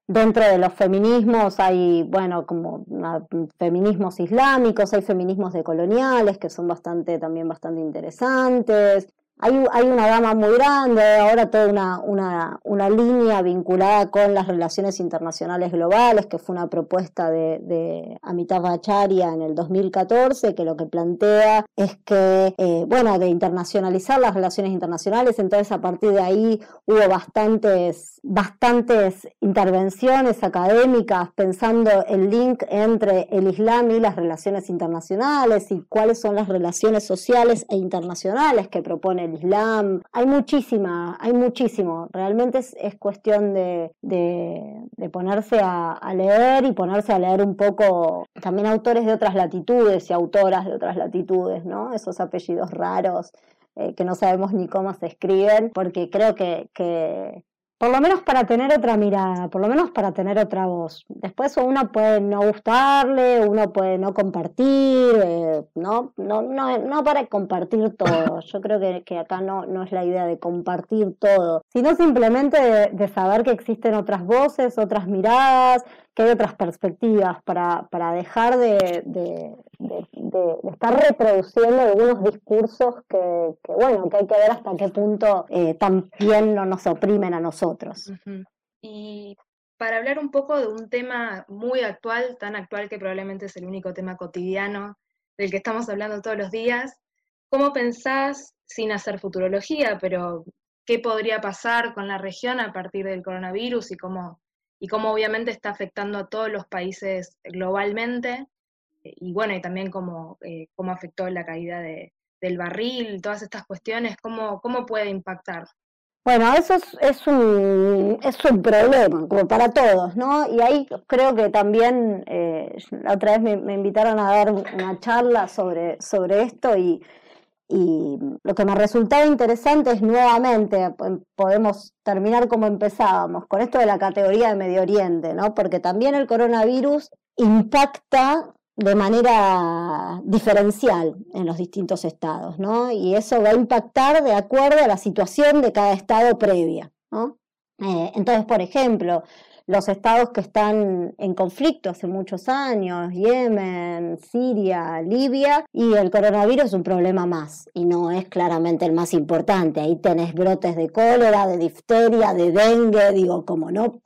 Dentro de los feminismos hay, bueno, como feminismos islámicos, hay feminismos decoloniales que son bastante, también bastante interesantes. Hay, una gama muy grande, ahora toda una, una, una, línea vinculada con las relaciones internacionales globales, que fue una propuesta de, de Amitabh Acharya en el 2014, que lo que plantea es que, eh, bueno, de internacionalizar las relaciones internacionales, entonces a partir de ahí hubo bastantes, bastantes intervenciones académicas pensando el link entre el Islam y las relaciones internacionales y cuáles son las relaciones sociales e internacionales que propone el Islam. Hay muchísima, hay muchísimo. Realmente es, cuestión de, ponerse a, leer y ponerse a leer un poco también autores de otras latitudes y autoras de otras latitudes, ¿no? Esos apellidos raros eh, que no sabemos ni cómo se escriben, porque creo que, que por lo menos para tener otra mirada, por lo menos para tener otra voz. Después uno puede no gustarle, uno puede no compartir, eh, no, no, no, no para compartir todo. Yo creo que, que, acá no, no es la idea de compartir todo, sino simplemente de saber que existen otras voces, otras miradas, que hay otras perspectivas para, para dejar de, de, estar reproduciendo algunos discursos que, bueno, que hay que ver hasta qué punto eh, también no nos oprimen a nosotros. Y para hablar un poco de un tema muy actual, tan actual que probablemente es el único tema cotidiano del que estamos hablando todos los días, ¿cómo pensás, sin hacer futurología, pero qué podría pasar con la región a partir del coronavirus y cómo y cómo obviamente está afectando a todos los países globalmente, eh, y bueno, y también cómo, eh, cómo afectó la caída de, del barril, todas estas cuestiones, cómo, cómo puede impactar. Bueno, eso es, es, un, es un problema, como para todos, ¿no? Y ahí creo que también, eh, la otra vez me, me, invitaron a dar una charla sobre, sobre esto y, y lo que me resultaba interesante es nuevamente, podemos terminar como empezábamos, con esto de la categoría de Medio Oriente, ¿no? Porque también el coronavirus impacta de manera diferencial en los distintos estados, ¿no? Y eso va a impactar de acuerdo a la situación de cada estado previa. Eh, entonces, por ejemplo, los estados que están en conflicto hace muchos años, Yemen, Siria, Libia, y el coronavirus es un problema más, y no es claramente el más importante. Ahí tenés brotes de cólera, de difteria, de dengue, digo, como no,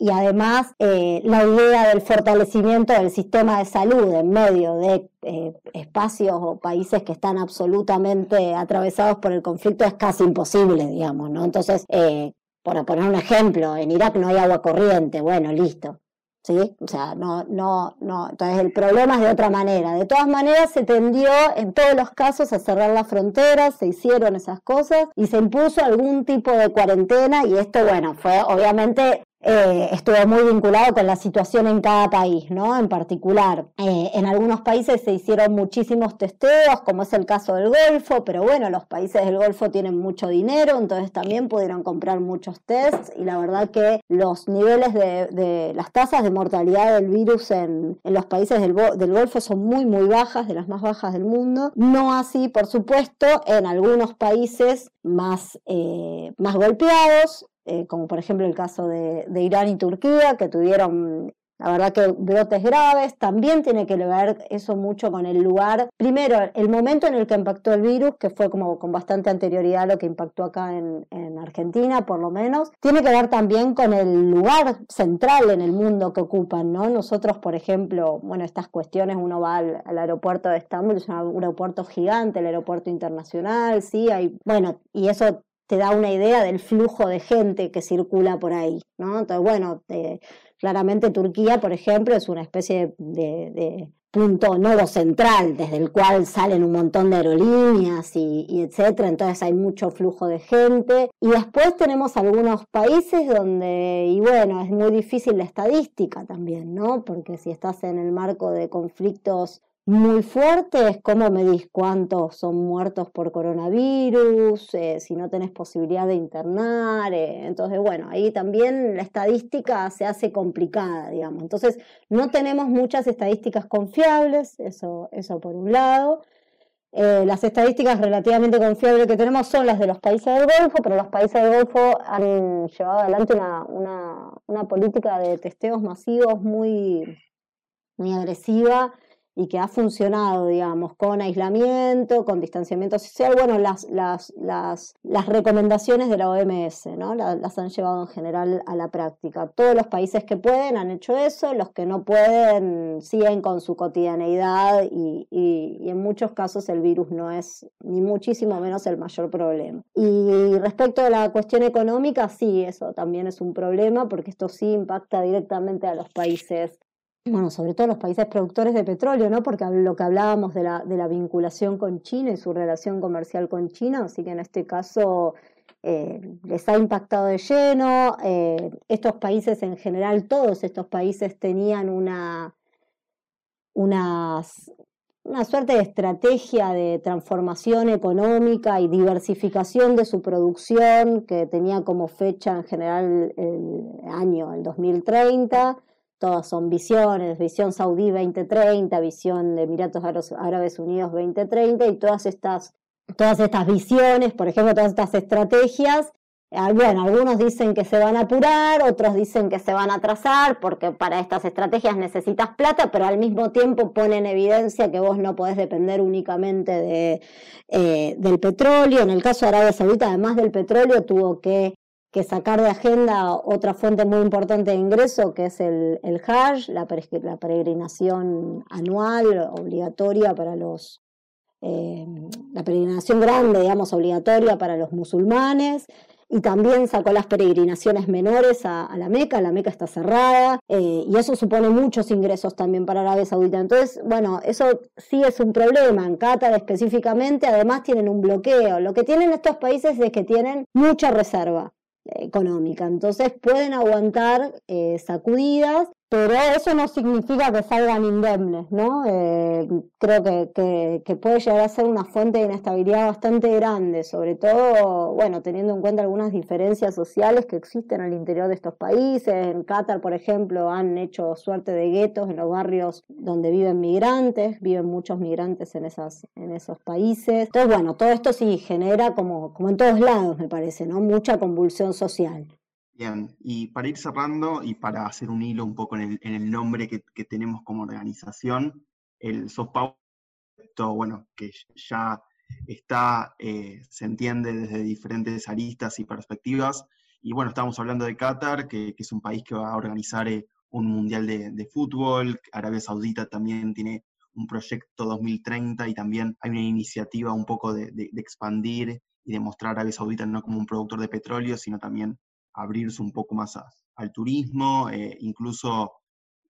y además eh, la idea del fortalecimiento del sistema de salud en medio de eh, espacios o países que están absolutamente atravesados por el conflicto es casi imposible, digamos, ¿no? Entonces, eh, por poner un ejemplo, en Irak no hay agua corriente, bueno, listo. ¿Sí? O sea, no, no, no. Entonces el problema es de otra manera. De todas maneras, se tendió en todos los casos a cerrar las fronteras, se hicieron esas cosas y se impuso algún tipo de cuarentena y esto, bueno, fue obviamente eh, estuvo muy vinculado con la situación en cada país, ¿no? En particular, eh, en algunos países se hicieron muchísimos testeos, como es el caso del Golfo, pero bueno, los países del Golfo tienen mucho dinero, entonces también pudieron comprar muchos tests y la verdad que los niveles de, las tasas de mortalidad del virus en, los países del, Golfo son muy, muy bajas, de las más bajas del mundo. No así, por supuesto, en algunos países más, eh, más golpeados, eh, como por ejemplo el caso de, Irán y Turquía, que tuvieron la verdad que brotes graves, también tiene que ver eso mucho con el lugar. Primero, el momento en el que impactó el virus, que fue como con bastante anterioridad a lo que impactó acá en, Argentina, por lo menos, tiene que ver también con el lugar central en el mundo que ocupan, ¿no? Nosotros, por ejemplo, bueno, estas cuestiones, uno va al aeropuerto de Estambul, es un aeropuerto gigante, el aeropuerto internacional, sí, hay, bueno, y eso te da una idea del flujo de gente que circula por ahí, ¿no? Entonces, bueno, claramente Turquía, por ejemplo, es una especie de, punto nodo central desde el cual salen un montón de aerolíneas y, y, etcétera, entonces hay mucho flujo de gente. Y después tenemos algunos países donde, y bueno, es muy difícil la estadística también, ¿no? Porque si estás en el marco de conflictos muy fuertes, ¿cómo medís cuántos son muertos por coronavirus? Eh, si no tenés posibilidad de internar. Eh, entonces, bueno, ahí también la estadística se hace complicada, digamos. Entonces, no tenemos muchas estadísticas confiables, eso, eso por un lado. Eh, las estadísticas relativamente confiables que tenemos son las de los países del Golfo, pero los países del Golfo han llevado adelante una, una, una política de testeos masivos muy, muy agresiva y que ha funcionado, digamos, con aislamiento, con distanciamiento social, bueno, las, las, las, las recomendaciones de la OMS, ¿no? las han llevado en general a la práctica. Todos los países que pueden han hecho eso, los que no pueden siguen con su cotidianeidad y, y, en muchos casos el virus no es ni muchísimo menos el mayor problema. Y respecto a la cuestión económica, sí, eso también es un problema porque esto sí impacta directamente a los países bueno, sobre todo los países productores de petróleo, ¿no? Porque lo que hablábamos de la, de la vinculación con China y su relación comercial con China, así que en este caso eh, les ha impactado de lleno. Eh, estos países en general, todos estos países tenían una, una suerte de estrategia de transformación económica y diversificación de su producción que tenía como fecha en general el año, el 2030 todas son visiones, visión saudí 2030, visión de Emiratos Árabes Unidos 2030 y todas estas, todas estas visiones, por ejemplo, todas estas estrategias. Ah, bueno, algunos dicen que se van a apurar, otros dicen que se van a atrasar, porque para estas estrategias necesitas plata, pero al mismo tiempo ponen en evidencia que vos no podés depender únicamente de, eh, del petróleo. En el caso de Arabia Saudita, además del petróleo, tuvo que que sacar de agenda otra fuente muy importante de ingreso, que es el, el la, peregrinación anual obligatoria para los, eh, la peregrinación grande, digamos, obligatoria para los musulmanes. Y también sacó las peregrinaciones menores a, la Meca, la Meca está cerrada, eh, y eso supone muchos ingresos también para Arabia Saudita. Entonces, bueno, eso sí es un problema. En Qatar específicamente, además tienen un bloqueo. Lo que tienen estos países es que tienen mucha reserva económica. Entonces pueden aguantar eh, sacudidas pero eso no significa que salgan indemnes, ¿no? Eh, creo que, que, puede llegar a ser una fuente de inestabilidad bastante grande, sobre todo, bueno, teniendo en cuenta algunas diferencias sociales que existen al interior de estos países. En Qatar, por ejemplo, han hecho suerte de guetos en los barrios donde viven migrantes, viven muchos migrantes en, esas, en esos países. Entonces, bueno, todo esto sí genera, como, como en todos lados, me parece, ¿no? Mucha convulsión social. Bien, y para ir cerrando y para hacer un hilo un poco en el, nombre que, tenemos como organización, el soft power, bueno, que ya está, eh, se entiende desde diferentes aristas y perspectivas, y bueno, estamos hablando de Qatar, que, es un país que va a organizar eh, un mundial de, fútbol, Arabia Saudita también tiene un proyecto 2030 y también hay una iniciativa un poco de, de expandir y de mostrar a Arabia Saudita no como un productor de petróleo, sino también abrirse un poco más al turismo, eh, incluso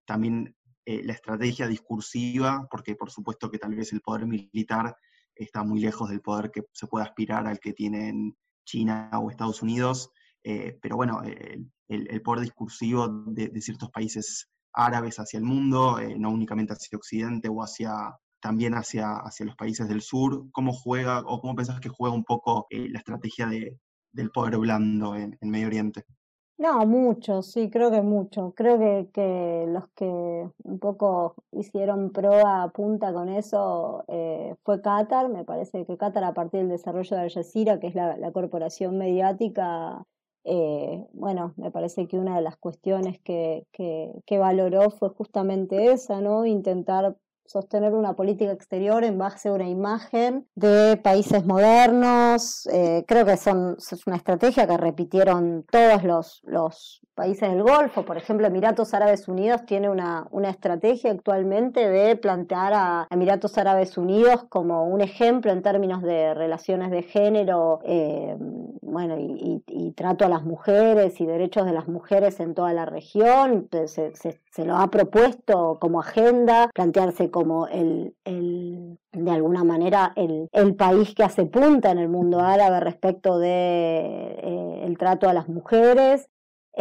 también eh, la estrategia discursiva, porque por supuesto que tal vez el poder militar está muy lejos del poder que se puede aspirar al que tienen China o Estados Unidos, eh, pero bueno, el, poder discursivo de, ciertos países árabes hacia el mundo, no únicamente hacia Occidente o hacia también hacia, hacia los países del sur, ¿cómo juega o cómo pensás que juega un poco la estrategia de, del poder blando en, Medio Oriente. No, mucho, sí, creo que mucho. Creo que, los que un poco hicieron proa punta con eso eh, fue Qatar. Me parece que Qatar, a partir del desarrollo de Al Jazeera, que es la, corporación mediática, eh, bueno, me parece que una de las cuestiones que, que, que valoró fue justamente esa, ¿no? Intentar sostener una política exterior en base a una imagen de países modernos. Eh, creo que son, es una estrategia que repitieron todos los, países del Golfo. Por ejemplo, Emiratos Árabes Unidos tiene una, una estrategia actualmente de plantear a Emiratos Árabes Unidos como un ejemplo en términos de relaciones de género, eh, bueno, y, trato a las mujeres y derechos de las mujeres en toda la región. Se, se lo ha propuesto como agenda, plantearse como el, el de alguna manera el, el, país que hace punta en el mundo árabe respecto de eh, el trato a las mujeres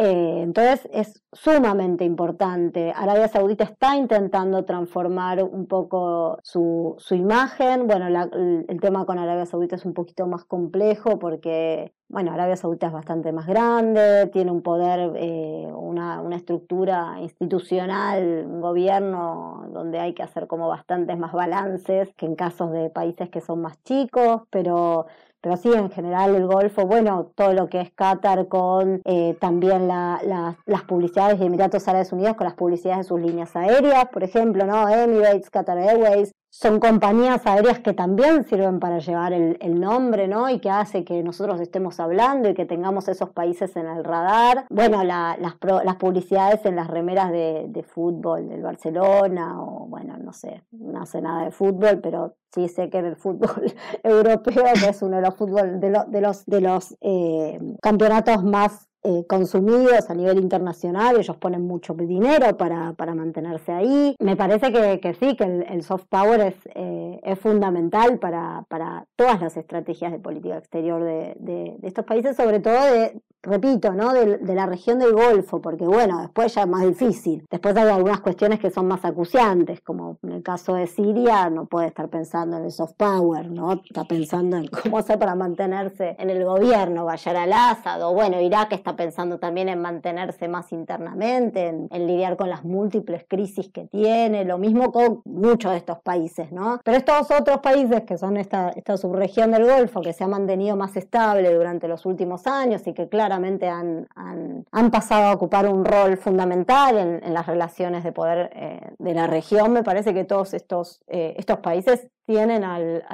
eh, entonces es sumamente importante. Arabia Saudita está intentando transformar un poco su, su imagen. Bueno, el, tema con Arabia Saudita es un poquito más complejo porque, bueno, Arabia Saudita es bastante más grande, tiene un poder, eh, una, una estructura institucional, un gobierno donde hay que hacer como bastantes más balances que en casos de países que son más chicos, pero pero sí, en general el Golfo, bueno, todo lo que es Qatar con eh, también las publicidades de Emiratos Árabes Unidos con las publicidades de sus líneas aéreas, por ejemplo, ¿no? Emirates, Qatar Airways, son compañías aéreas que también sirven para llevar el, nombre, ¿no? Y que hace que nosotros estemos hablando y que tengamos esos países en el radar. Bueno, las, las publicidades en las remeras de, fútbol del Barcelona, o bueno, no sé, no sé nada de fútbol, pero sí sé que en el fútbol europeo, que es uno de los fútbol, de, de los, de los eh, campeonatos más eh, consumidos a nivel internacional, ellos ponen mucho dinero para, para mantenerse ahí. Me parece que, que sí, que el, soft power es, eh, es fundamental para, para, todas las estrategias de política exterior de, de, estos países, sobre todo de, repito, ¿no? De, la región del Golfo, porque bueno, después ya es más difícil. Después hay algunas cuestiones que son más acuciantes, como en el caso de Siria, no puede estar pensando en el soft power, ¿no? Está pensando en cómo hacer para mantenerse en el gobierno, Bayar al-Assad, o bueno, Irak está pensando también en mantenerse más internamente, en, lidiar con las múltiples crisis que tiene, lo mismo con muchos de estos países, ¿no? Pero estos otros países que son esta, esta subregión del Golfo, que se ha mantenido más estable durante los últimos años y que claramente han, han, pasado a ocupar un rol fundamental en, las relaciones de poder eh, de la región, me parece que todos estos, eh, estos países tienen al,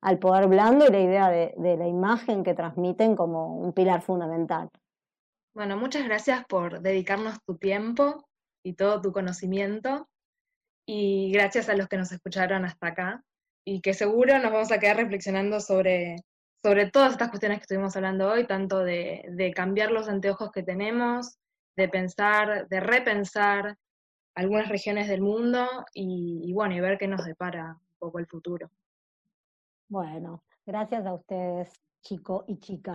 al, poder blando y la idea de, de la imagen que transmiten como un pilar fundamental. Bueno, muchas gracias por dedicarnos tu tiempo y todo tu conocimiento. Y gracias a los que nos escucharon hasta acá. Y que seguro nos vamos a quedar reflexionando sobre, sobre todas estas cuestiones que estuvimos hablando hoy, tanto de, cambiar los anteojos que tenemos, de pensar, de repensar algunas regiones del mundo y, y bueno, y ver qué nos depara un poco el futuro. Bueno, gracias a ustedes, chico y chica.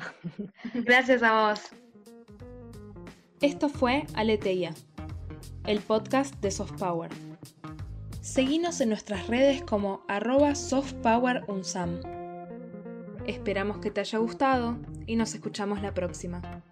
Gracias a vos. Esto fue Aleteia, el podcast de Soft Power. Seguinos en nuestras redes como arroba softpowerunsam. Esperamos que te haya gustado y nos escuchamos la próxima.